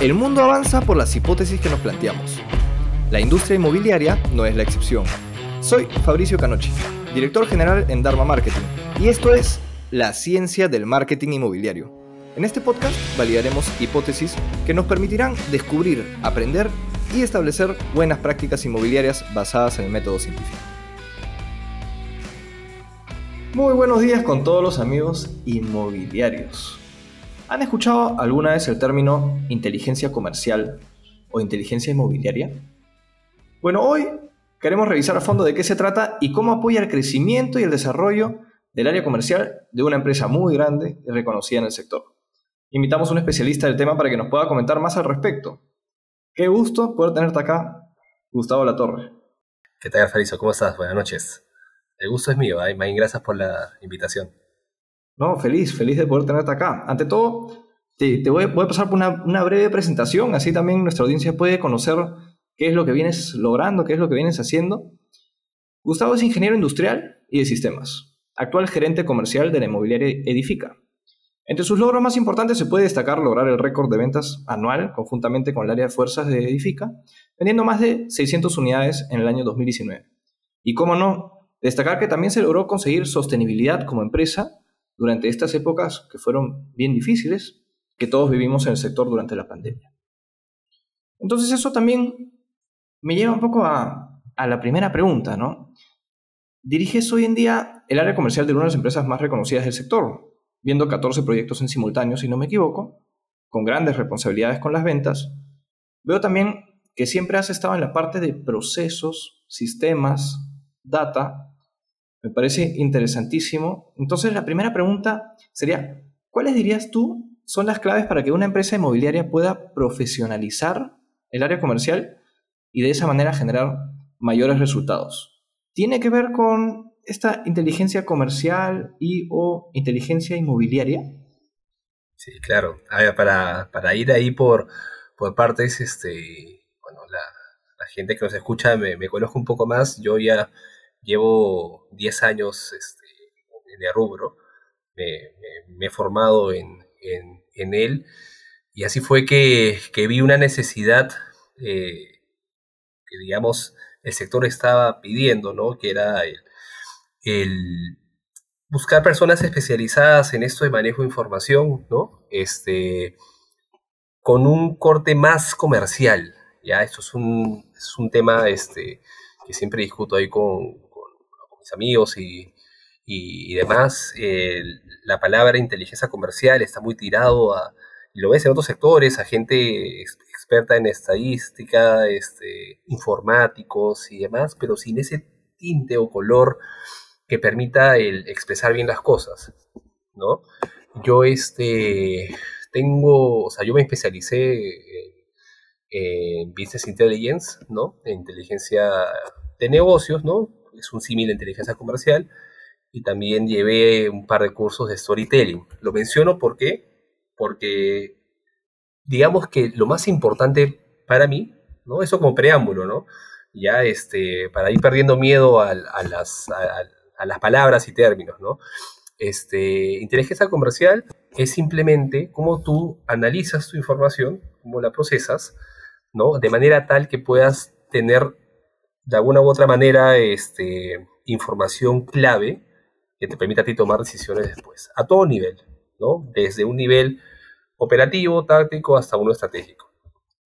El mundo avanza por las hipótesis que nos planteamos. La industria inmobiliaria no es la excepción. Soy Fabricio Canochi, director general en Dharma Marketing, y esto es La ciencia del marketing inmobiliario. En este podcast validaremos hipótesis que nos permitirán descubrir, aprender y establecer buenas prácticas inmobiliarias basadas en el método científico. Muy buenos días con todos los amigos inmobiliarios. ¿Han escuchado alguna vez el término inteligencia comercial o inteligencia inmobiliaria? Bueno, hoy queremos revisar a fondo de qué se trata y cómo apoya el crecimiento y el desarrollo del área comercial de una empresa muy grande y reconocida en el sector. Invitamos a un especialista del tema para que nos pueda comentar más al respecto. Qué gusto poder tenerte acá, Gustavo Latorre. ¿Qué tal, Fariso? ¿Cómo estás? Buenas noches. El gusto es mío, ¿eh? gracias por la invitación. No, feliz, feliz de poder tenerte acá. Ante todo, te, voy, a pasar por una, breve presentación, así también nuestra audiencia puede conocer qué es lo que vienes logrando, qué es lo que vienes haciendo. Gustavo es ingeniero industrial y de sistemas, actual gerente comercial de la inmobiliaria Edifica. Entre sus logros más importantes se puede destacar lograr el récord de ventas anual conjuntamente con el área de fuerzas de Edifica, vendiendo más de 600 unidades en el año 2019. Y cómo no, destacar que también se logró conseguir sostenibilidad como empresa durante estas épocas que fueron bien difíciles, que todos vivimos en el sector durante la pandemia. Entonces eso también me lleva un poco a, la primera pregunta, ¿no? Diriges hoy en día el área comercial de una de las empresas más reconocidas del sector, viendo 14 proyectos en simultáneo, si no me equivoco, con grandes responsabilidades con las ventas. Veo también que siempre has estado en la parte de procesos, sistemas, data, me parece interesantísimo. Entonces, la primera pregunta sería, ¿cuáles dirías tú son las claves para que una empresa inmobiliaria pueda profesionalizar el área comercial y de esa manera generar mayores resultados? ¿Tiene que ver con esta inteligencia comercial y o inteligencia inmobiliaria? Sí, claro. Para, para ir ahí por, por partes, este, bueno, la, gente que nos escucha me, me conozco un poco más. Yo ya llevo 10 años este, en el rubro, me, he formado en, él y así fue que, vi una necesidad eh, que, digamos, el sector estaba pidiendo, ¿no? Que era el, buscar personas especializadas en esto de manejo de información, ¿no? Este, con un corte más comercial, ¿ya? Esto es un, es un tema este, que siempre discuto ahí con, amigos y, demás, la palabra inteligencia comercial está muy tirado a, y lo ves en otros sectores, a gente experta en estadística, este, informáticos y demás, pero sin ese tinte o color que permita el expresar bien las cosas, ¿no? Yo este, tengo, o sea, yo me especialicé en, en Business Intelligence, ¿no? En inteligencia de negocios, ¿no? Es un símil de inteligencia comercial, y también llevé un par de cursos de storytelling. Lo menciono porque, porque digamos que lo más importante para mí, ¿no? Eso como preámbulo, ¿no? Ya este, para ir perdiendo miedo a, las, a, las palabras y términos, ¿no? Este, inteligencia comercial es simplemente cómo tú analizas tu información, cómo la procesas, ¿no? De manera tal que puedas tener de alguna u otra manera este, información clave que te permita a ti tomar decisiones después, a todo nivel, ¿no? Desde un nivel operativo, táctico, hasta uno estratégico,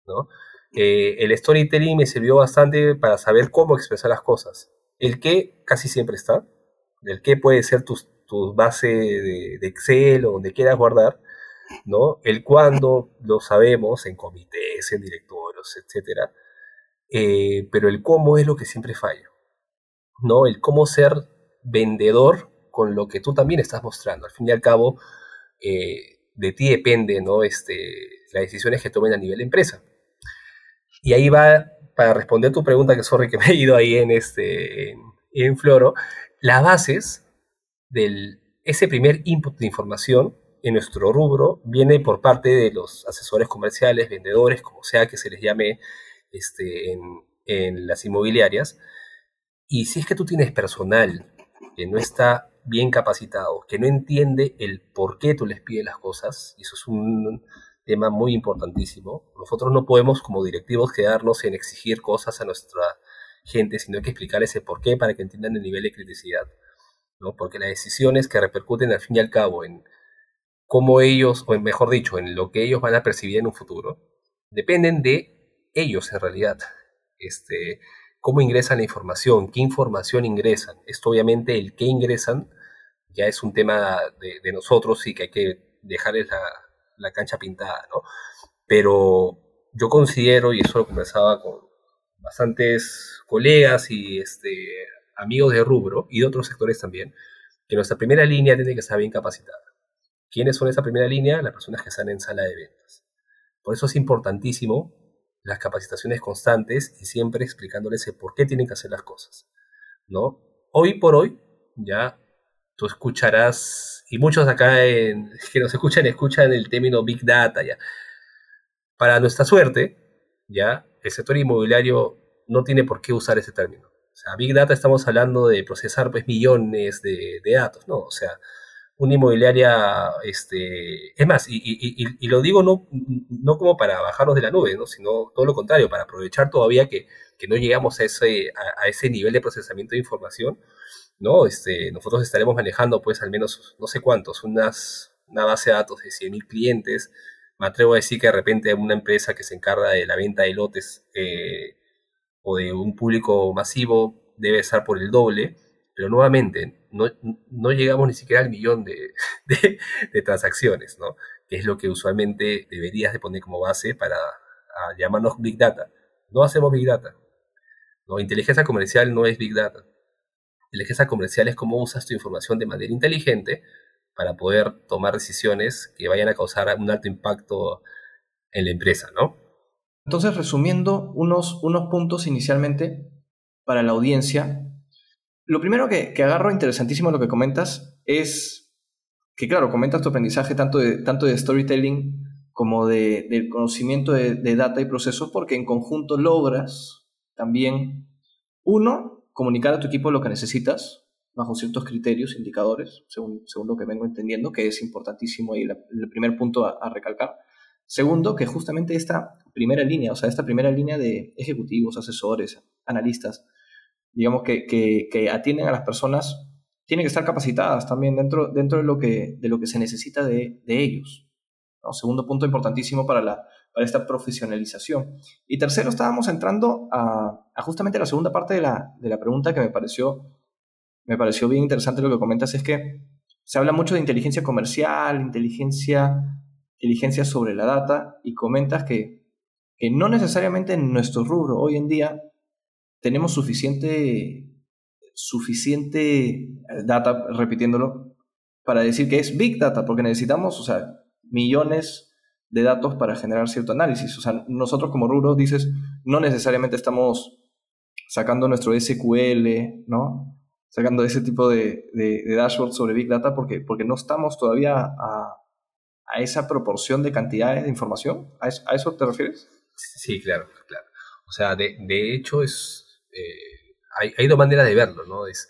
¿no? Eh, el storytelling me sirvió bastante para saber cómo expresar las cosas. El qué casi siempre está, el qué puede ser tu, tu base de, Excel o donde quieras guardar, ¿no? El cuándo lo sabemos en comités, en directorios, etcétera eh, pero el cómo es lo que siempre falla, ¿no? El cómo ser vendedor con lo que tú también estás mostrando. Al fin y al cabo, eh, de ti depende, ¿no? Este, las decisiones que tomen a nivel de empresa. Y ahí va, para responder tu pregunta, que sorry que me he ido ahí en, este, en, Floro, las bases de ese primer input de información en nuestro rubro viene por parte de los asesores comerciales, vendedores, como sea que se les llame este, en, las inmobiliarias. Y si es que tú tienes personal que no está bien capacitado, que no entiende el por qué tú les pides las cosas, y eso es un tema muy importantísimo. Nosotros no podemos como directivos quedarnos en exigir cosas a nuestra gente, sino que explicarles el por qué para que entiendan el nivel de criticidad. ¿no? Porque las decisiones que repercuten al fin y al cabo en cómo ellos, o mejor dicho, en lo que ellos van a percibir en un futuro, dependen de ellos en realidad. Este, cómo ingresan la información, qué información ingresan. Esto obviamente el qué ingresan ya es un tema de, nosotros y que hay que dejarles la, la, cancha pintada, ¿no? Pero yo considero, y eso lo conversaba con bastantes colegas y este, amigos de rubro y de otros sectores también, que nuestra primera línea tiene que estar bien capacitada. ¿Quiénes son esa primera línea? Las personas que están en sala de ventas. Por eso es importantísimo las capacitaciones constantes y siempre explicándoles el por qué tienen que hacer las cosas. ¿no? Hoy por hoy, ya tú escucharás, y muchos acá que nos escuchan, escuchan el término Big Data, ya. Para nuestra suerte, ya, el sector inmobiliario no tiene por qué usar ese término. O sea, Big Data estamos hablando de procesar pues millones de, datos, ¿no? O sea, una inmobiliaria, este, es más, y, lo digo no, no como para bajarnos de la nube, ¿no? sino todo lo contrario, para aprovechar todavía que, no llegamos a ese, a, ese nivel de procesamiento de información, ¿no? Este, nosotros estaremos manejando pues al menos, no sé cuántos, unas, una base de datos de 100.000 clientes, me atrevo a decir que de repente una empresa que se encarga de la venta de lotes eh, o de un público masivo debe estar por el doble, pero nuevamente no, no llegamos ni siquiera al millón de, de, transacciones, ¿no? que es lo que usualmente deberías de poner como base para llamarnos Big Data. No hacemos Big Data. ¿no? Inteligencia comercial no es Big Data. Inteligencia comercial es cómo usas tu información de manera inteligente para poder tomar decisiones que vayan a causar un alto impacto en la empresa, ¿no? Entonces, resumiendo unos, unos puntos inicialmente para la audiencia, lo primero que, agarro interesantísimo lo que comentas es que, claro, comentas tu aprendizaje tanto de, tanto de storytelling como de, del conocimiento de, de, data y procesos, porque en conjunto logras también, uno, comunicar a tu equipo lo que necesitas, bajo ciertos criterios, indicadores, según, según lo que vengo entendiendo, que es importantísimo y el primer punto a, recalcar. Segundo, que justamente esta primera línea, o sea, esta primera línea de ejecutivos, asesores, analistas, digamos que, que, atienden a las personas, tienen que estar capacitadas también dentro, dentro de, lo que, de lo que se necesita de, de ellos. Segundo punto importantísimo para, la, para esta profesionalización. Y tercero, estábamos entrando a, a justamente la segunda parte de la, de la pregunta que me pareció me pareció bien interesante lo que comentas, es que se habla mucho de inteligencia comercial, inteligencia, inteligencia sobre la data, y comentas que, que no necesariamente en nuestro rubro hoy en día tenemos suficiente, suficiente data, repitiéndolo, para decir que es big data, porque necesitamos, o sea, millones de datos para generar cierto análisis. O sea, nosotros como rubro, dices, no necesariamente estamos sacando nuestro SQL, ¿no? sacando ese tipo de, de, dashboards sobre Big Data porque, porque no estamos todavía a, a esa proporción de cantidades de información. ¿A eso, te refieres? Sí, claro, claro. O sea, de, de hecho es... Eh, hay, hay, dos maneras de verlo, ¿no? Es,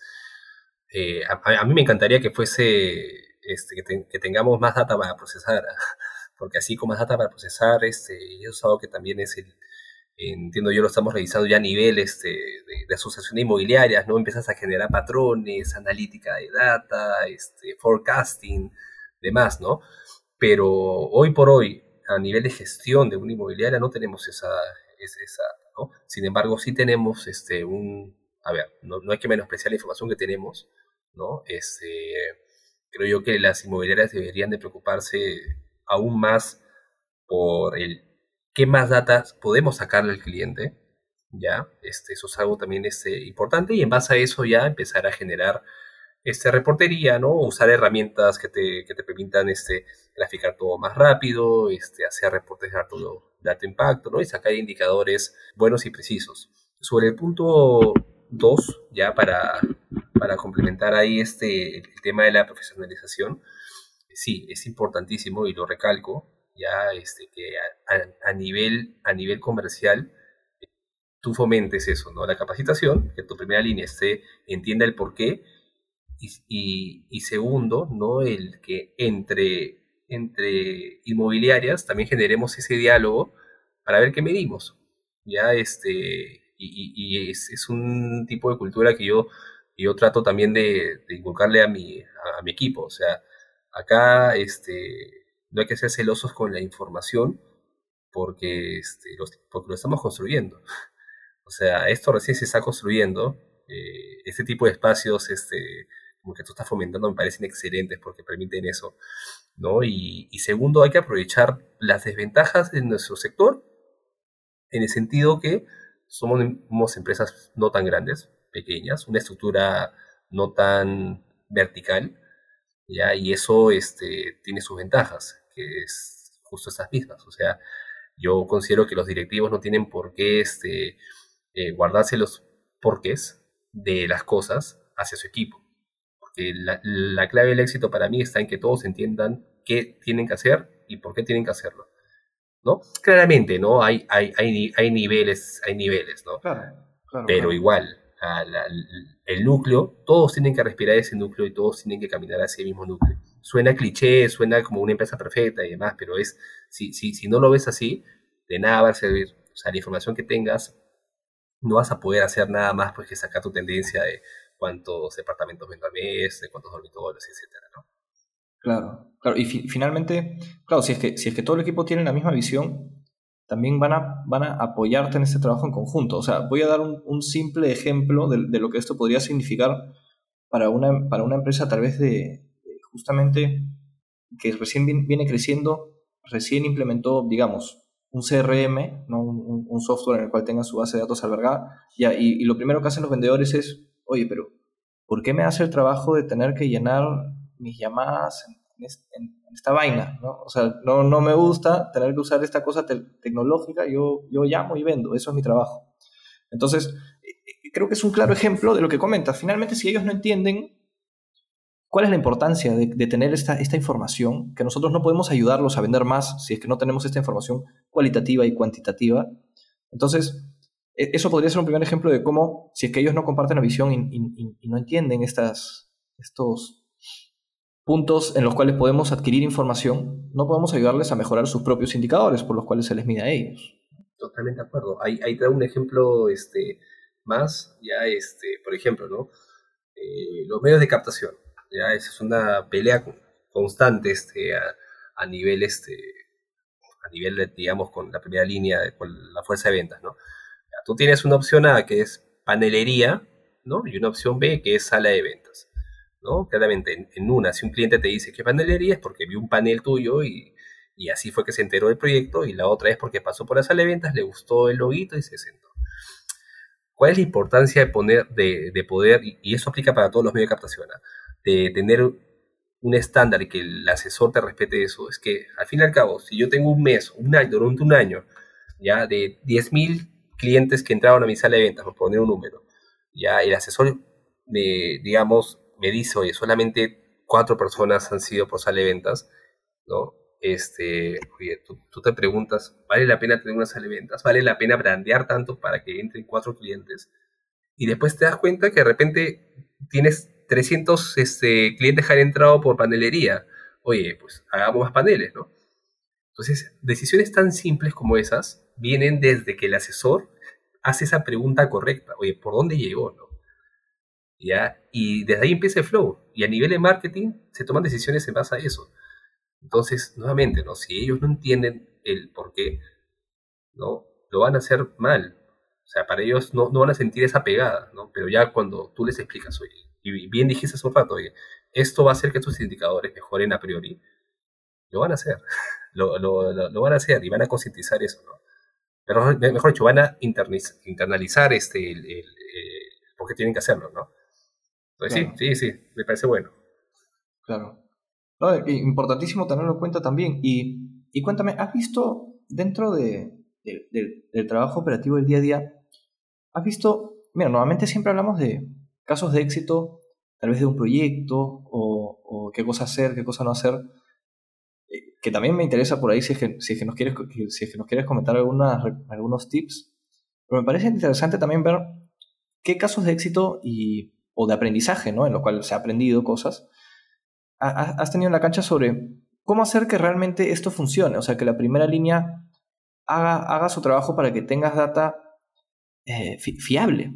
eh, a, mí me encantaría que fuese... Este, que, que, tengamos más data para procesar, porque así con más data para procesar, este, y eso es que también es el, entiendo yo lo estamos revisando ya a nivel este, de, de, asociación inmobiliarias, ¿no? Empiezas a generar patrones, analítica de data, este, forecasting, demás, ¿no? Pero hoy por hoy, a nivel de gestión de una inmobiliaria, no tenemos esa, esa Sin embargo, sí tenemos este, un, a ver, no, no hay que menospreciar la información que tenemos, ¿no? Este, creo yo que las inmobiliarias deberían de preocuparse aún más por el qué más datos podemos sacarle al cliente, ¿ya? Este, eso es algo también este, importante y en base a eso ya empezar a generar este, reportería, ¿no? Usar herramientas que te, que te permitan este, graficar todo más rápido, este, hacer reportes de alto, de alto impacto, ¿no? Y sacar indicadores buenos y precisos. Sobre el punto 2, ya para, para complementar ahí este, el tema de la profesionalización, sí, es importantísimo y lo recalco, ya este, que a, nivel, a nivel comercial tú fomentes eso, ¿no? La capacitación, que tu primera línea esté, entienda el por qué, y, y, segundo, ¿no? El que entre, entre inmobiliarias también generemos ese diálogo para ver qué medimos. Ya, este, y, es, un tipo de cultura que yo, yo trato también de, inculcarle a mi, a, mi equipo. O sea, acá este, no hay que ser celosos con la información porque, este, porque lo estamos construyendo. O sea, esto recién se está construyendo. Eh, este tipo de espacios, este, como que tú estás fomentando, me parecen excelentes porque permiten eso. ¿no? Y, y segundo, hay que aprovechar las desventajas de nuestro sector en el sentido que somos empresas no tan grandes, pequeñas, una estructura no tan vertical, ¿ya? Y eso este, tiene sus ventajas, que es justo esas mismas. O sea, yo considero que los directivos no tienen por qué este, eh, guardarse los porqués de las cosas hacia su equipo. Porque la, la, clave del éxito para mí está en que todos entiendan qué tienen que hacer y por qué tienen que hacerlo. ¿No? Claramente, ¿no? Hay, hay, hay, hay niveles, hay niveles, ¿no? Pero igual, el núcleo, todos tienen que respirar ese núcleo y todos tienen que caminar hacia el mismo núcleo. Suena cliché, suena como una empresa perfecta y demás, pero es, si, si, si no lo ves así, de nada va a servir. O sea, la información que tengas no vas a poder hacer nada más pues que sacar tu tendencia de cuántos departamentos vendo al mes, de cuántos dormitorios, etcétera, ¿no? Claro, claro. Y finalmente, claro, si es, que, si es que todo el equipo tiene la misma visión, también van a, van a apoyarte en este trabajo en conjunto. O sea, voy a dar un, simple ejemplo de, de, lo que esto podría significar para una, para una empresa tal vez de, justamente que recién viene creciendo, recién implementó, digamos, un CRM, ¿no? un, software en el cual tenga su base de datos albergada, y, y, lo primero que hacen los vendedores es, oye, pero ¿por qué me hace el trabajo de tener que llenar mis llamadas en, esta vaina? ¿no? O sea, no, no me gusta tener que usar esta cosa tecnológica, yo, yo llamo y vendo, eso es mi trabajo. Entonces, eh, creo que es un claro ejemplo de lo que comentas. Finalmente, si ellos no entienden ¿Cuál es la importancia de, tener esta, información? Que nosotros no podemos ayudarlos a vender más si es que no tenemos esta información cualitativa y cuantitativa. Entonces, eso podría ser un primer ejemplo de cómo, si es que ellos no comparten la visión y, no entienden estas, estos puntos en los cuales podemos adquirir información, no podemos ayudarles a mejorar sus propios indicadores por los cuales se les mide a ellos. Totalmente de acuerdo. Ahí, ahí traigo un ejemplo este, más, ya, este, por ejemplo, ¿no? Eh, los medios de captación. ¿ya? Esa es una pelea constante este, a, nivel, este, a nivel digamos, con la primera línea, con la fuerza de ventas, ¿no? Tú tienes una opción A que es panelería, ¿no? Y una opción B que es sala de ventas, ¿no? Claramente, en, una, si un cliente te dice que panelería es porque vio un panel tuyo y, y, así fue que se enteró del proyecto, y la otra es porque pasó por la sala de ventas, le gustó el loguito y se sentó. ¿Cuál es la importancia de, poner, de, de poder, y eso aplica para todos los medios de captación, ¿ah? de tener un estándar y que el asesor te respete eso, es que al fin y al cabo, si yo tengo un mes, un año, durante un año, ya de 10.000 clientes que entraron a mi sala de ventas, por poner un número, ya el asesor me, digamos, me dice, oye, solamente cuatro personas han sido por sala de ventas, ¿no? Este, oye, tú, te preguntas, ¿vale la pena tener una sala de ventas? ¿Vale la pena brandear tanto para que entren cuatro clientes? Y después te das cuenta que de repente tienes 300 este, clientes que han entrado por panelería. Oye, pues hagamos más paneles, ¿no? Entonces, decisiones tan simples como esas vienen desde que el asesor hace esa pregunta correcta. Oye, ¿por dónde llegó, no? ¿Ya? Y desde ahí empieza el flow. Y a nivel de marketing se toman decisiones en base a eso. Entonces, nuevamente, ¿no? Si ellos no entienden el por qué, ¿no? Lo van a hacer mal. O sea, para ellos no, no van a sentir esa pegada, ¿no? Pero ya cuando tú les explicas, oye, y bien dijiste hace un rato, oye, esto va a hacer que tus indicadores mejoren a priori, lo van a hacer, lo, lo, lo, van a hacer y van a concientizar eso, ¿no? Pero mejor dicho, van a internalizar este, el, el, porque tienen que hacerlo, ¿no? Entonces sí, sí, sí, me parece bueno. Claro. importantísimo tenerlo en cuenta también. Y, y cuéntame, ¿has visto dentro de, del trabajo operativo del día a día, has visto, mira, normalmente siempre hablamos de, casos de éxito, tal vez de un proyecto o, qué cosa hacer, qué cosa no hacer, eh, que también me interesa por ahí si es que, si nos, quieres, si nos quieres comentar algunas, algunos tips. Pero me parece interesante también ver qué casos de éxito y, o de aprendizaje, ¿no? En los cuales se ha aprendido cosas, has tenido en la cancha sobre ¿cómo hacer que realmente esto funcione? O sea, que la primera línea haga, haga su trabajo para que tengas data eh, fiable,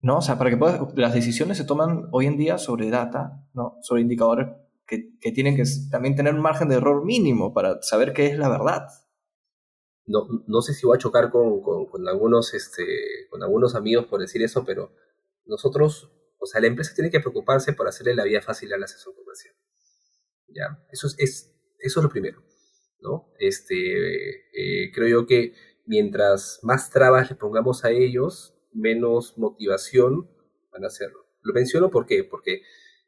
¿no? O sea, para que las decisiones se toman hoy en día sobre data, ¿no? Sobre indicadores que, que, tienen que también tener un margen de error mínimo para saber qué es la verdad. No, no sé si voy a chocar con, con, con, algunos, este, con algunos amigos por decir eso, pero nosotros, o sea, la empresa tiene que preocuparse por hacerle la vida fácil al asesor comercial. ¿Ya? Eso es, es, eso es lo primero. ¿no? Este, eh, creo yo que mientras más trabas le pongamos a ellos, menos motivación van a hacerlo. Lo menciono ¿por qué? porque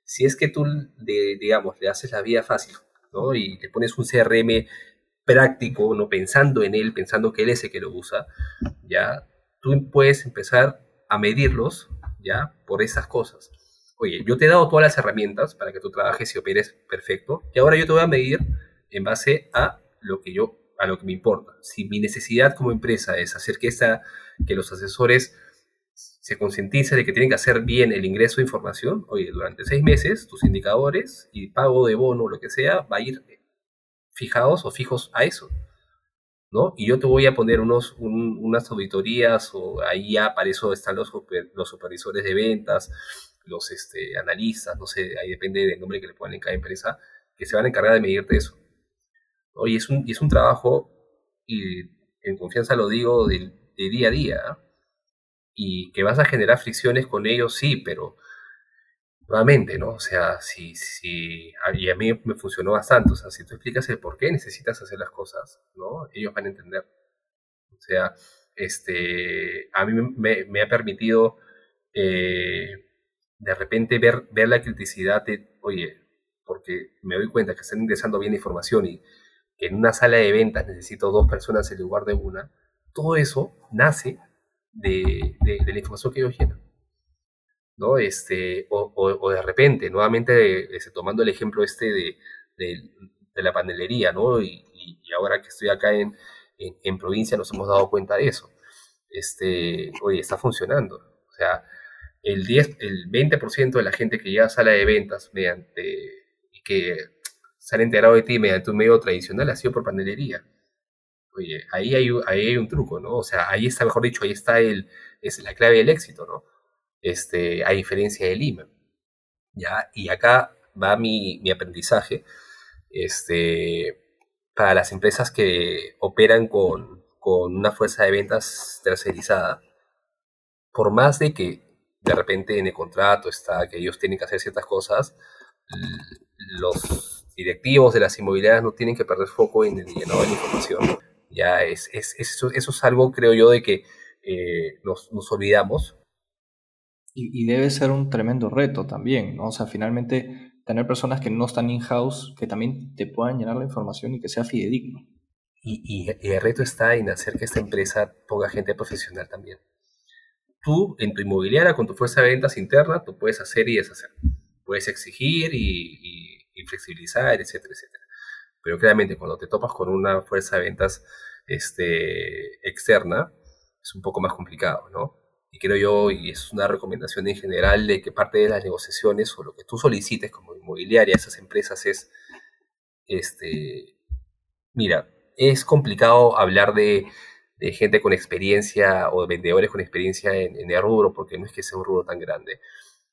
si es que tú, digamos, le haces la vida fácil, ¿no? Y le pones un CRM práctico, no pensando en él, pensando que él es el que lo usa, ya, tú puedes empezar a medirlos, ya, por esas cosas. Oye, yo te he dado todas las herramientas para que tú trabajes y operes perfecto, y ahora yo te voy a medir en base a lo que yo, a lo que me importa. Si mi necesidad como empresa es hacer que, esta, que los asesores se concienticen de que tienen que hacer bien el ingreso de información, oye, durante seis meses tus indicadores y pago de bono, lo que sea, va a ir fijados o fijos a eso. ¿no? Y yo te voy a poner unos, unas auditorías o ahí ya para eso están los, los supervisores de ventas, los este, analistas, no sé, ahí depende del nombre que le pongan en cada empresa, que se van a encargar de medirte eso. Oye, es un, es un trabajo, y en confianza lo digo, de, día a día. ¿ah? Y que vas a generar fricciones con ellos, sí, pero nuevamente, ¿no? O sea, si, si, y a mí me funcionó bastante, o sea, si tú explicas el por qué necesitas hacer las cosas, ¿no? Ellos van a entender. O sea, este, a mí me, ha permitido eh, de repente ver, ver la criticidad de, oye, porque me doy cuenta que están ingresando bien información y que en una sala de ventas necesito dos personas en lugar de una, todo eso nace de, la información que ellos llenan. ¿no? Este, o, de repente, nuevamente, este, tomando el ejemplo este de, de la panelería, ¿no? Y, y, ahora que estoy acá en, en, provincia nos hemos dado cuenta de eso. Este, oye, está funcionando. O sea, el, 10, el 20% de la gente que llega a sala de ventas mediante, y que se han enterado de ti mediante un medio tradicional ha sido por panelería. Oye, ahí hay, ahí hay un truco, ¿no? O sea, ahí está, mejor dicho, ahí está el, es la clave del éxito, ¿no? Este, a diferencia de Lima. ¿Ya? Y acá va mi, mi aprendizaje este, para las empresas que operan con, con una fuerza de ventas tercerizada. Por más de que de repente en el contrato está que ellos tienen que hacer ciertas cosas, los directivos de las inmobiliarias no tienen que perder foco en el llenado de la información. Ya es, es, eso, eso, es algo, creo yo, de que eh, nos, nos, olvidamos. Y, y, debe ser un tremendo reto también, ¿no? O sea, finalmente tener personas que no están in-house, que también te puedan llenar la información y que sea fidedigno. Y, y, y el reto está en hacer que esta empresa ponga gente profesional también. Tú, en tu inmobiliaria, con tu fuerza de ventas interna, tú puedes hacer y deshacer. Puedes exigir y y flexibilizar, etcétera, etcétera. Pero claramente cuando te topas con una fuerza de ventas este, externa, es un poco más complicado, ¿no? Y creo yo, y es una recomendación en general, de que parte de las negociaciones o lo que tú solicites como inmobiliaria a esas empresas es, este, mira, es complicado hablar de, gente con experiencia o de vendedores con experiencia en, en el rubro, porque no es que sea un rubro tan grande.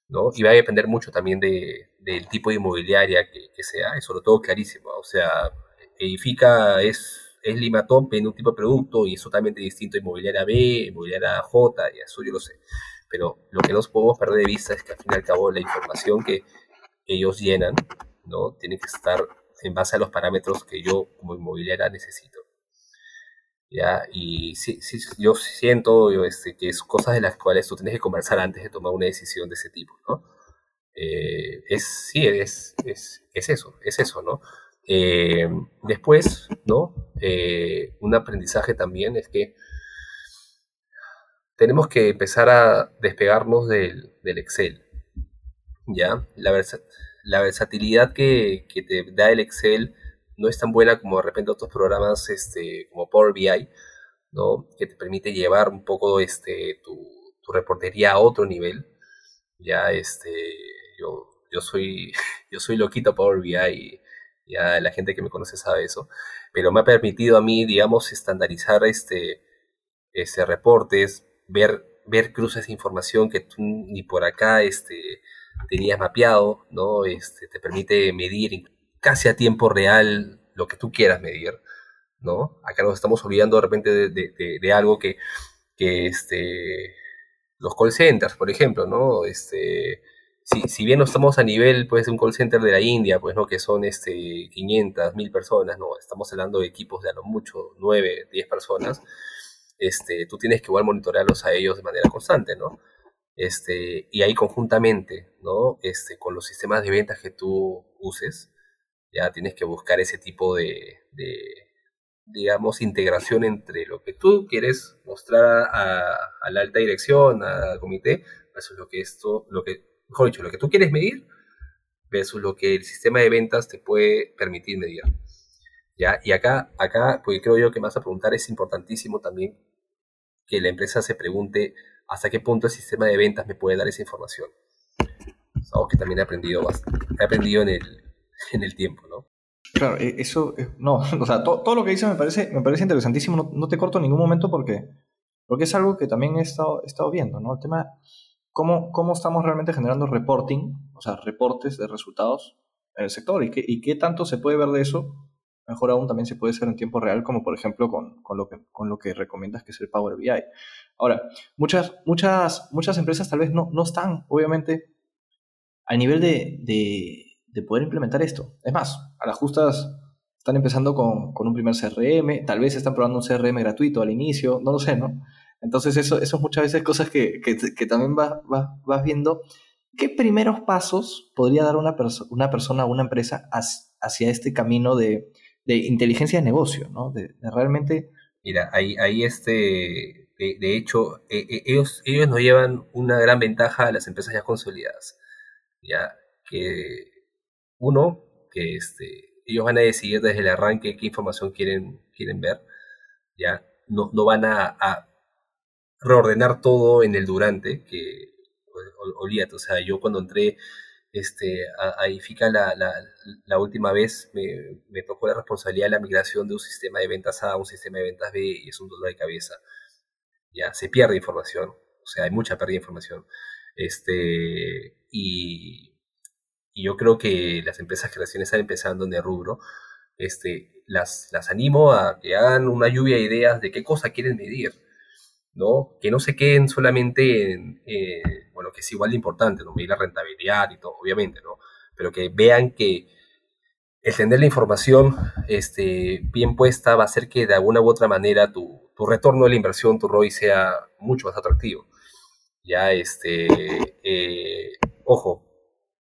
¿No? Y va a depender mucho también de, del tipo de inmobiliaria que, sea, y sobre todo clarísimo. O sea, Edifica es, es Limatón en un tipo de producto y es totalmente distinto a inmobiliaria B, inmobiliaria J, y eso yo lo sé. Pero lo que no podemos perder de vista es que al fin y al cabo la información que ellos llenan, ¿no? Tiene que estar en base a los parámetros que yo como inmobiliaria necesito. Y sí, sí, yo siento este, que es cosas de las cuales tú tienes que conversar antes de tomar una decisión de ese tipo, ¿no? Eh, es, sí, es, es, es, eso, es eso, ¿no? Eh, después, ¿no? Eh, un aprendizaje también es que tenemos que empezar a despegarnos del, del Excel, ¿ya? La, la versatilidad que, que te da el Excel no es tan buena como de repente otros programas este, como Power BI, ¿no? que te permite llevar un poco este, tu, reportería a otro nivel. Ya este, yo, yo, soy, yo soy loquito Power BI y, ya la gente que me conoce sabe eso, pero me ha permitido a mí, digamos, estandarizar este, este reportes, ver, ver cruces de información que tú ni por acá este, tenías mapeado, ¿no? Este, te permite medir casi a tiempo real lo que tú quieras medir, ¿no? Acá nos estamos olvidando de repente de, algo que, que este, los call centers, por ejemplo, ¿no? Este, si, bien no estamos a nivel pues, de un call center de la India, pues, ¿no? que son este, 500, 1000 personas, ¿no? estamos hablando de equipos de a lo mucho 9, 10 personas, este, tú tienes que igual monitorearlos a ellos de manera constante, ¿no? Este, y ahí conjuntamente, ¿no? Este, con los sistemas de ventas que tú uses, ya tienes que buscar ese tipo de, digamos, integración entre lo que tú quieres mostrar a, la alta dirección, al comité, versus lo que esto, lo que mejor dicho, lo que tú quieres medir versus lo que el sistema de ventas te puede permitir medir. ¿Ya? Y acá, acá, pues creo yo que más a preguntar es importantísimo también que la empresa se pregunte hasta qué punto el sistema de ventas me puede dar esa información. Es algo que también he aprendido bastante, he aprendido en el, en el tiempo, ¿no? Claro, e, eso, no, o sea, todo, lo que dices me parece, me parece interesantísimo, no, no, te corto en ningún momento porque, porque es algo que también he estado, he estado viendo, ¿no? El tema, cómo, cómo estamos realmente generando reporting, o sea, reportes de resultados en el sector y qué, y qué tanto se puede ver de eso. Mejor aún también se puede hacer en tiempo real, como por ejemplo con, con, lo, que, con lo que recomiendas que es el Power BI. Ahora, muchas, muchas, muchas empresas tal vez no, no están, obviamente, al nivel de, de poder implementar esto. Es más, a las justas están empezando con, con, un primer CRM, tal vez están probando un CRM gratuito al inicio, no lo sé, ¿no? Entonces, eso, eso es muchas veces cosas que, que, también vas, vas, viendo. ¿Qué primeros pasos podría dar una, una persona o una empresa hacia este camino de, de inteligencia de negocio, ¿no? De, realmente... Mira, ahí, ahí este, de, hecho, e, e, ellos, ellos nos llevan una gran ventaja a las empresas ya consolidadas. Ya que uno, que este, ellos van a decidir desde el arranque qué información quieren, quieren ver. Ya no, no van a reordenar todo en el durante, que olvídate, o sea, yo cuando entré este, a, IFICA la, la, última vez me, me, tocó la responsabilidad de la migración de un sistema de ventas A a un sistema de ventas B y es un dolor de cabeza. Ya, se pierde información, o sea, hay mucha pérdida de información. Este, y, y yo creo que las empresas que recién están empezando en el rubro, este, las, las animo a que hagan una lluvia de ideas de qué cosa quieren medir ¿no? Que no se queden solamente en, bueno, que es igual de importante, ¿no? Medir la rentabilidad y todo, obviamente, ¿no? Pero que vean que el tener la información este, bien puesta va a hacer que de alguna u otra manera tu, tu retorno de la inversión, tu ROI, sea mucho más atractivo. Ya, este, eh, ojo,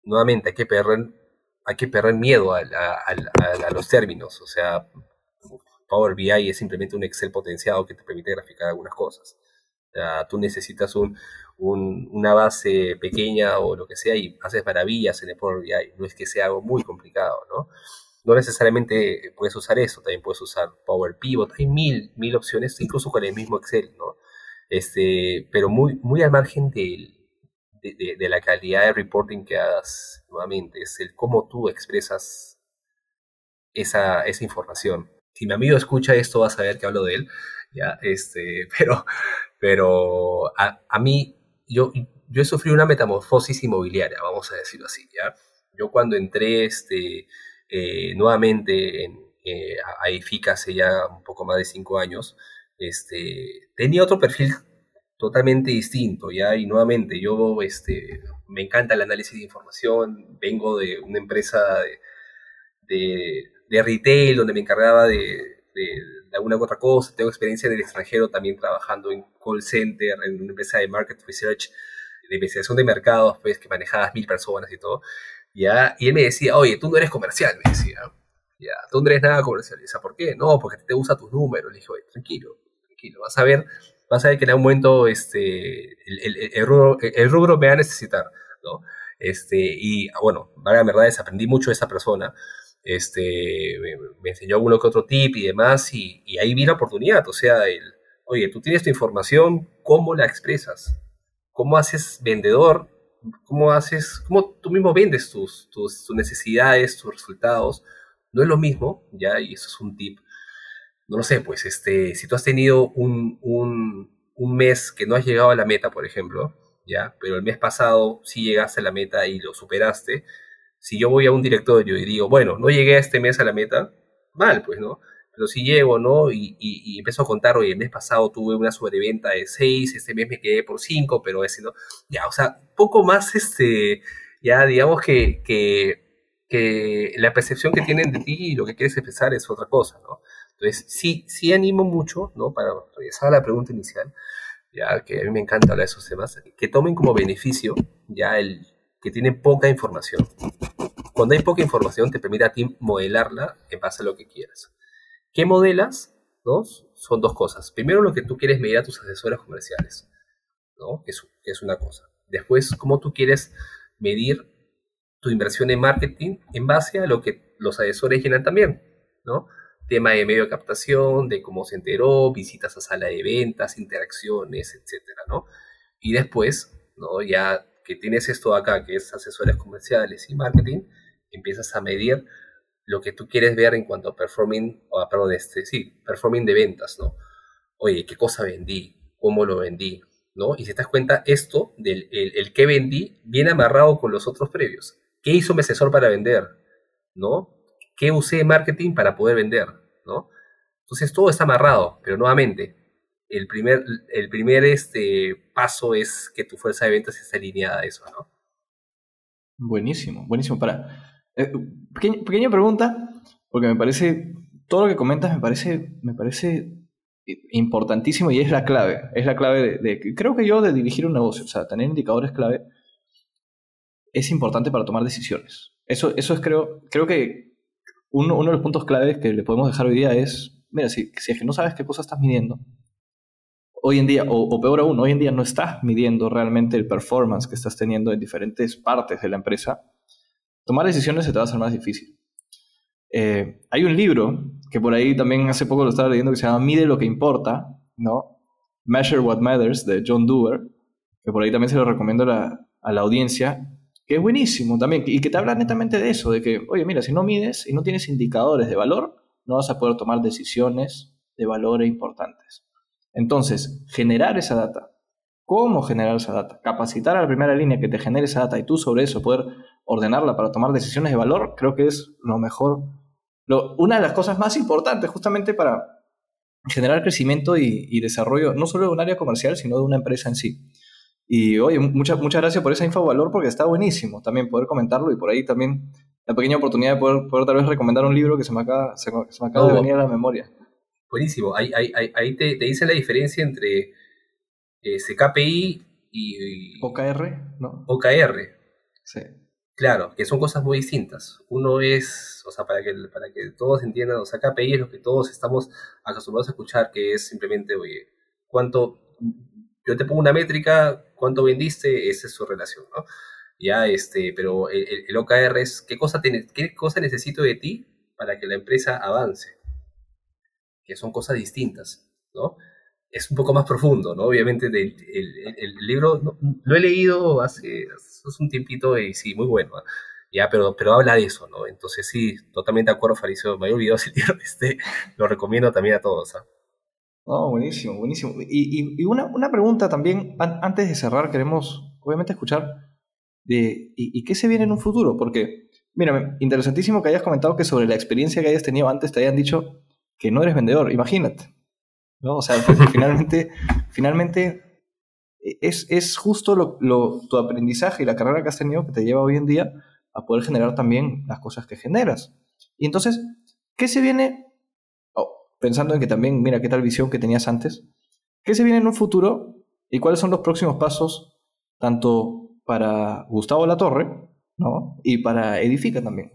nuevamente hay que perder, hay que perder miedo a, a los términos, o sea, Power BI es simplemente un Excel potenciado que te permite graficar algunas cosas. O sea, tú necesitas un, una base pequeña o lo que sea y haces maravillas en el Power BI. No es que sea algo muy complicado, ¿no? No necesariamente puedes usar eso, también puedes usar Power Pivot. Hay mil, mil opciones, incluso con el mismo Excel, ¿no? Este, pero muy, muy al margen de, la calidad de reporting que hagas nuevamente, es el cómo tú expresas esa, esa información si mi amigo escucha esto va a saber que hablo de él, ya, este, pero, pero a, a mí, yo, yo he sufrido una metamorfosis inmobiliaria, vamos a decirlo así, ya. Yo cuando entré, este, eh, nuevamente en, eh, a IFICA hace ya un poco más de cinco años, este, tenía otro perfil totalmente distinto, ¿ya? Y nuevamente, yo, este, me encanta el análisis de información, vengo de una empresa de, de retail, donde me encargaba de, de, alguna otra cosa. Tengo experiencia en el extranjero también trabajando en call center, en una empresa de market research, de investigación de mercados, pues que manejabas mil personas y todo. ¿ya? Y él me decía, oye, tú no eres comercial, me decía. Ya, tú no eres nada comercial. Y ¿por qué? No, porque te gusta tus números. Le dije, oye, tranquilo, Vas a ver, vas a ver que en algún momento este, el, el, rubro, el rubro me va a necesitar, ¿no? Este, y bueno, la verdad aprendí mucho de esa persona este, me, enseñó alguno que otro tip y demás, y, ahí vi la oportunidad, o sea, el, oye, tú tienes tu información, ¿cómo la expresas? ¿Cómo haces vendedor? ¿Cómo haces, cómo tú mismo vendes tus, tus, necesidades, tus resultados? No es lo mismo, ya, y eso es un tip. No lo sé, pues, este, si tú has tenido un, un, un mes que no has llegado a la meta, por ejemplo, ya, pero el mes pasado sí llegaste a la meta y lo superaste, si yo voy a un directorio y digo, bueno, no llegué este mes a la meta, mal, pues, ¿no? Pero si llego, ¿no? Y, y, empiezo a contar, oye, el mes pasado tuve una sobreventa de 6, este mes me quedé por 5, pero ese no. Ya, o sea, poco más, este, ya digamos que, que, que la percepción que tienen de ti y lo que quieres expresar es otra cosa, ¿no? Entonces, sí, sí animo mucho, ¿no? Para regresar a la pregunta inicial, ya que a mí me encanta hablar de esos temas, que tomen como beneficio ya el que tienen poca información. Cuando hay poca información, te permite a ti modelarla en base a lo que quieras. ¿Qué modelas? Dos, son dos cosas. Primero, lo que tú quieres medir a tus asesores comerciales, ¿no? Que es, que es una cosa. Después, cómo tú quieres medir tu inversión en marketing en base a lo que los asesores llenan también, ¿no? Tema de medio captación, de cómo se enteró, visitas a sala de ventas, interacciones, etcétera, ¿no? Y después, ¿no? Ya que tienes esto acá, que es asesores comerciales y marketing, empiezas a medir lo que tú quieres ver en cuanto a performing, o perdón, este, performing de ventas, ¿no? Oye, ¿qué cosa vendí? ¿Cómo lo vendí? ¿No? Y si te das cuenta, esto, del el, que vendí, viene amarrado con los otros previos. ¿Qué hizo mi asesor para vender? ¿No? ¿Qué usé de marketing para poder vender? ¿No? Entonces todo está amarrado, pero nuevamente, el primer, el primer este, paso es que tu fuerza de ventas esté alineada a eso, ¿no? Buenísimo, buenísimo. Para, eh, pequeña, pregunta, porque me parece, todo lo que comentas me parece, me parece importantísimo y es la clave. Es la clave de, creo que yo, de dirigir un negocio, o sea, tener indicadores clave es importante para tomar decisiones. Eso, eso es, creo, creo que uno, uno de los puntos claves que le podemos dejar hoy día es, mira, si, si es que no sabes qué cosa estás midiendo, hoy en día, o, peor aún, hoy en día no estás midiendo realmente el performance que estás teniendo en diferentes partes de la empresa, tomar decisiones se te va a hacer más difícil. Eh, hay un libro que por ahí también hace poco lo estaba leyendo que se llama Mide lo que importa, ¿no? Measure What Matters de John Dewar, que por ahí también se lo recomiendo a la audiencia, que es buenísimo también y que te habla netamente de eso, de que, oye, mira, si no mides y no tienes indicadores de valor, no vas a poder tomar decisiones de valor importantes. Entonces, generar esa data. ¿Cómo generar esa data? Capacitar a la primera línea que te genere esa data y tú sobre eso poder ordenarla para tomar decisiones de valor, creo que es lo mejor, una de las cosas más importantes justamente para generar crecimiento y, desarrollo, no solo de un área comercial, sino de una empresa en sí. Y oye, muchas muchas gracias por esa info valor porque está buenísimo también poder comentarlo y por ahí también la pequeña oportunidad de poder, poder tal vez recomendar un libro que se me acaba, se, me acaba de venir a la memoria. Buenísimo, ahí, ahí, ahí te, te, dice la diferencia entre ese KPI y, OKR, ¿no? OKR. Sí. Claro, que son cosas muy distintas. Uno es, o sea, para que, para que todos entiendan, o sea, KPI es lo que todos estamos acostumbrados a escuchar, que es simplemente, oye, cuánto, yo te pongo una métrica, cuánto vendiste, esa es su relación, ¿no? Ya, este, pero el, OKR es, ¿qué cosa, tiene, ¿qué cosa necesito de ti para que la empresa avance? Que son cosas distintas, ¿no? es un poco más profundo, ¿no? Obviamente el, libro lo he leído hace, un tiempito y sí, muy bueno, ya, pero, pero habla de eso, ¿no? Entonces sí, totalmente de acuerdo, Faricio, me había olvidado ese libro, este, lo recomiendo también a todos. ¿ah? Oh, buenísimo, buenísimo. Y, y, una, una, pregunta también, antes de cerrar, queremos obviamente escuchar de, y, qué se viene en un futuro? Porque, mira, interesantísimo que hayas comentado que sobre la experiencia que hayas tenido antes te hayan dicho que no eres vendedor, imagínate. ¿no? O sea, finalmente, finalmente e, es, es justo lo, tu aprendizaje y la carrera que has tenido que te lleva hoy en día a poder generar también las cosas que generas. Y entonces, ¿qué se viene? Pensando en que también, mira, qué tal visión que tenías antes. ¿Qué se viene en un futuro y cuáles son los próximos pasos tanto para Gustavo Latorre ¿no? y para Edifica también?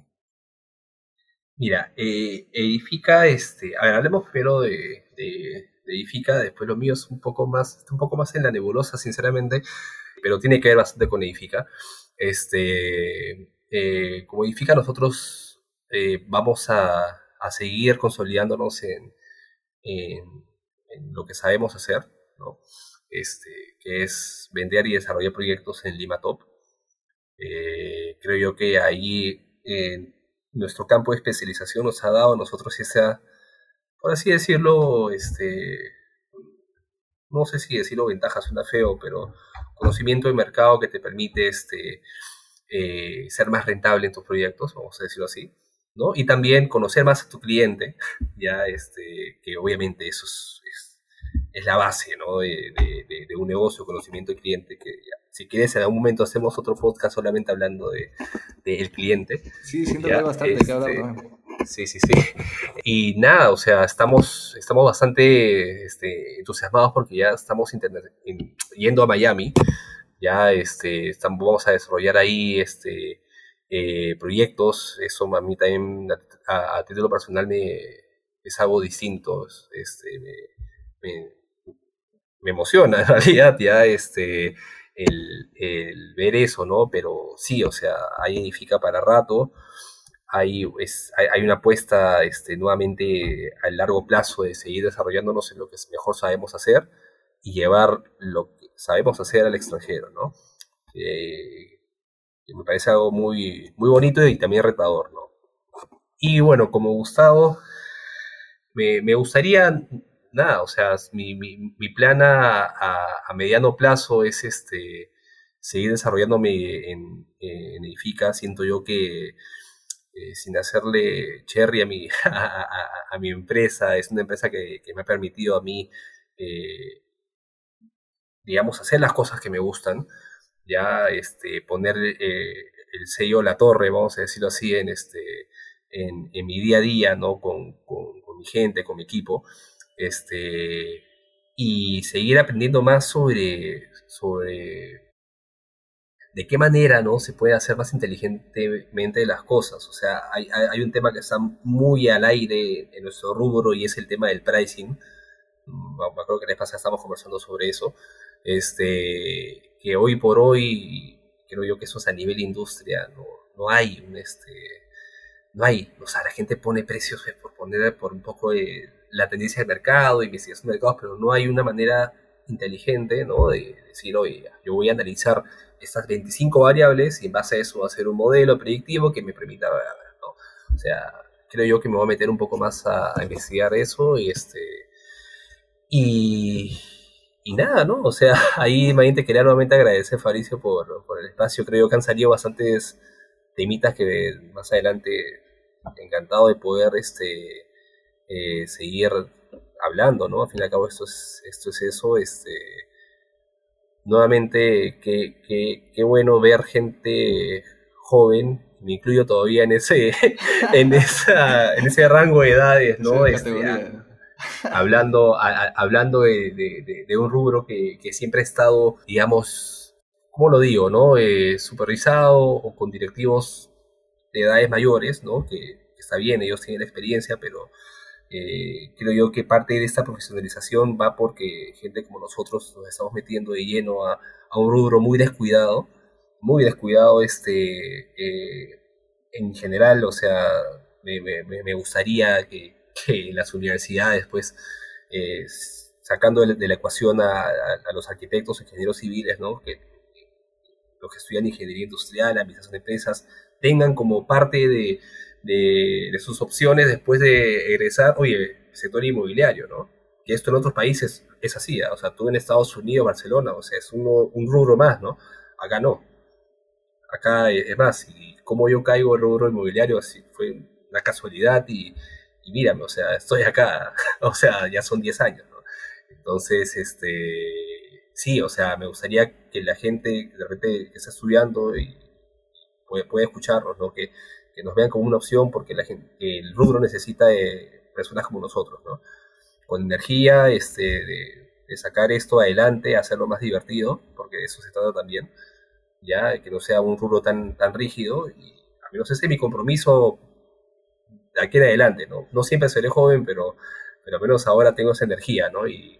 Mira, eh, Edifica, este, a ver, hablemos primero de, Edifica, después lo mío es un poco más, un poco más en la nebulosa, sinceramente, pero tiene que ver bastante con Edifica. Este, eh, como Edifica, nosotros eh, vamos a, seguir consolidándonos en, lo que sabemos hacer, ¿no? Este, que es vender y desarrollar proyectos en Lima Top. Eh, creo yo que ahí nuestro campo de especialización nos ha dado a nosotros esa, por así decirlo, este, no sé si decirlo ventaja suena feo, pero conocimiento de mercado que te permite este, eh, ser más rentable en tus proyectos, vamos a decirlo así, ¿no? Y también conocer más a tu cliente, ya, este, que obviamente eso es, la base, ¿no? De, un negocio, conocimiento del cliente, que si quieres en algún momento hacemos otro podcast solamente hablando de, del cliente. Sí, siento que hay bastante que hablar este. Sí, sí, sí. Y nada, o sea, estamos, estamos bastante este, entusiasmados porque ya estamos yendo a Miami. Ya este, estamos, vamos a desarrollar ahí este, eh, proyectos. Eso a mí también, a, título personal, me, es algo distinto. Este, me, emociona en realidad ya este, el, ver eso, ¿no? Pero sí, o sea, ahí significa para rato hay, hay, una apuesta este, nuevamente a largo plazo de seguir desarrollándonos en lo que mejor sabemos hacer y llevar lo que sabemos hacer al extranjero, ¿no? Me parece algo muy, muy bonito y también retador, ¿no? Y bueno, como Gustavo, me, me gustaría, nada, o sea, mi, mi, plan a, a, mediano plazo es este seguir desarrollándome en, en Edifica. Siento yo que eh, sin hacerle cherry a mi, a, mi empresa. Es una empresa que, me ha permitido a mí, eh, digamos, hacer las cosas que me gustan, ya este, poner eh, el sello la torre, vamos a decirlo así, en, este, en, mi día a día, ¿no? Con, mi gente, con mi equipo. Este, y seguir aprendiendo más sobre, sobre de qué manera ¿no? se puede hacer más inteligentemente las cosas. O sea, hay, hay, un tema que está muy al aire en nuestro rubro y es el tema del pricing. Mm, acuerdo que la vez pasada estamos conversando sobre eso. Este, que hoy por hoy, creo yo que eso es a nivel industria, no, no hay un este. No hay, o sea, la gente pone precios eh, por poner por un poco de la tendencia del mercado, investigación de mercados, pero no hay una manera inteligente, ¿no? De decir, oye, yo voy a analizar estas 25 variables y en base a eso hacer un modelo predictivo que me permita, ¿no? O sea, creo yo que me voy a meter un poco más a, investigar eso y este... Y, y nada, ¿no? O sea, ahí te quería nuevamente agradecer, Faricio, por, por el espacio. Creo que han salido bastantes temitas que más adelante encantado de poder este, eh, seguir hablando, ¿no? Al fin y al cabo esto es, esto es eso, este nuevamente, qué, qué, qué bueno ver gente joven, me incluyo todavía en ese, en esa, en ese rango de edades, ¿no? Este, hablando, hablando de, un rubro que, siempre ha estado, digamos, ¿cómo lo digo, no? Eh, supervisado o con directivos de edades mayores, ¿no? Que, está bien, ellos tienen la experiencia, pero eh, creo yo que parte de esta profesionalización va porque gente como nosotros nos estamos metiendo de lleno a, un rubro muy descuidado, muy descuidado este, eh, en general, o sea, me, gustaría que, las universidades, pues, eh, sacando de la ecuación a, los arquitectos, ingenieros civiles, ¿no? que los que estudian ingeniería industrial, administración de empresas, tengan como parte de, de, sus opciones después de egresar, oye, sector inmobiliario, ¿no? Que esto en otros países es así, ¿ah? o sea, tú en Estados Unidos, Barcelona, o sea, es un rubro más, ¿no? Acá no. Acá es más, y como yo caigo el rubro inmobiliario, así fue una casualidad y, y mírame, o sea, estoy acá, o sea, ya son 10 años, ¿no? Entonces, este, sí, o sea, me gustaría que la gente de repente que está estudiando y puede, puede escucharnos, ¿no? Que que nos vean como una opción porque la gente, el rubro necesita personas como nosotros, ¿no? Con energía, este, de, sacar esto adelante, hacerlo más divertido, porque de eso se trata también, ya, que no sea un rubro tan, tan rígido, y a menos ese es mi compromiso de aquí en adelante, ¿no? No siempre seré joven, pero, pero al menos ahora tengo esa energía, ¿no? Y,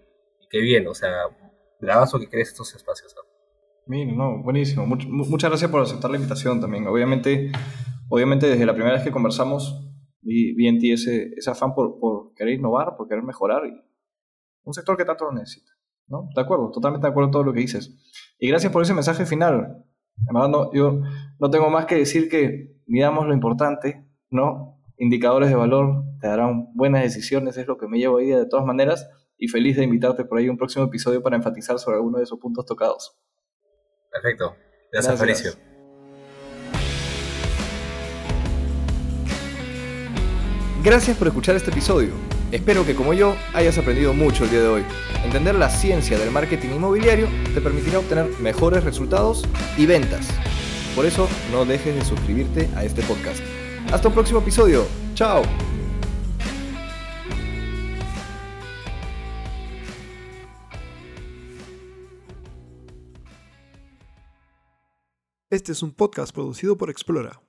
qué bien, o sea, bravazo que crees estos espacios, ¿no? Mira, no, buenísimo. muchas gracias por aceptar la invitación también. Obviamente, obviamente desde la primera vez que conversamos vi, en ti ese, ese afán por, por, querer innovar, por querer mejorar y un sector que tanto lo necesita. ¿no? De acuerdo, totalmente de acuerdo con todo lo que dices. Y gracias por ese mensaje final. Además, no, yo no tengo más que decir que miramos lo importante ¿no? Indicadores de valor, te darán buenas decisiones, es lo que me llevo ahí de todas maneras. Y feliz de invitarte por ahí a un próximo episodio para enfatizar sobre alguno de esos puntos tocados. Perfecto. Gracias, Fabricio. Gracias por escuchar este episodio. Espero que como yo hayas aprendido mucho el día de hoy. Entender la ciencia del marketing inmobiliario te permitirá obtener mejores resultados y ventas. Por eso no dejes de suscribirte a este podcast. Hasta un próximo episodio. Chao. Este es un podcast producido por Explora.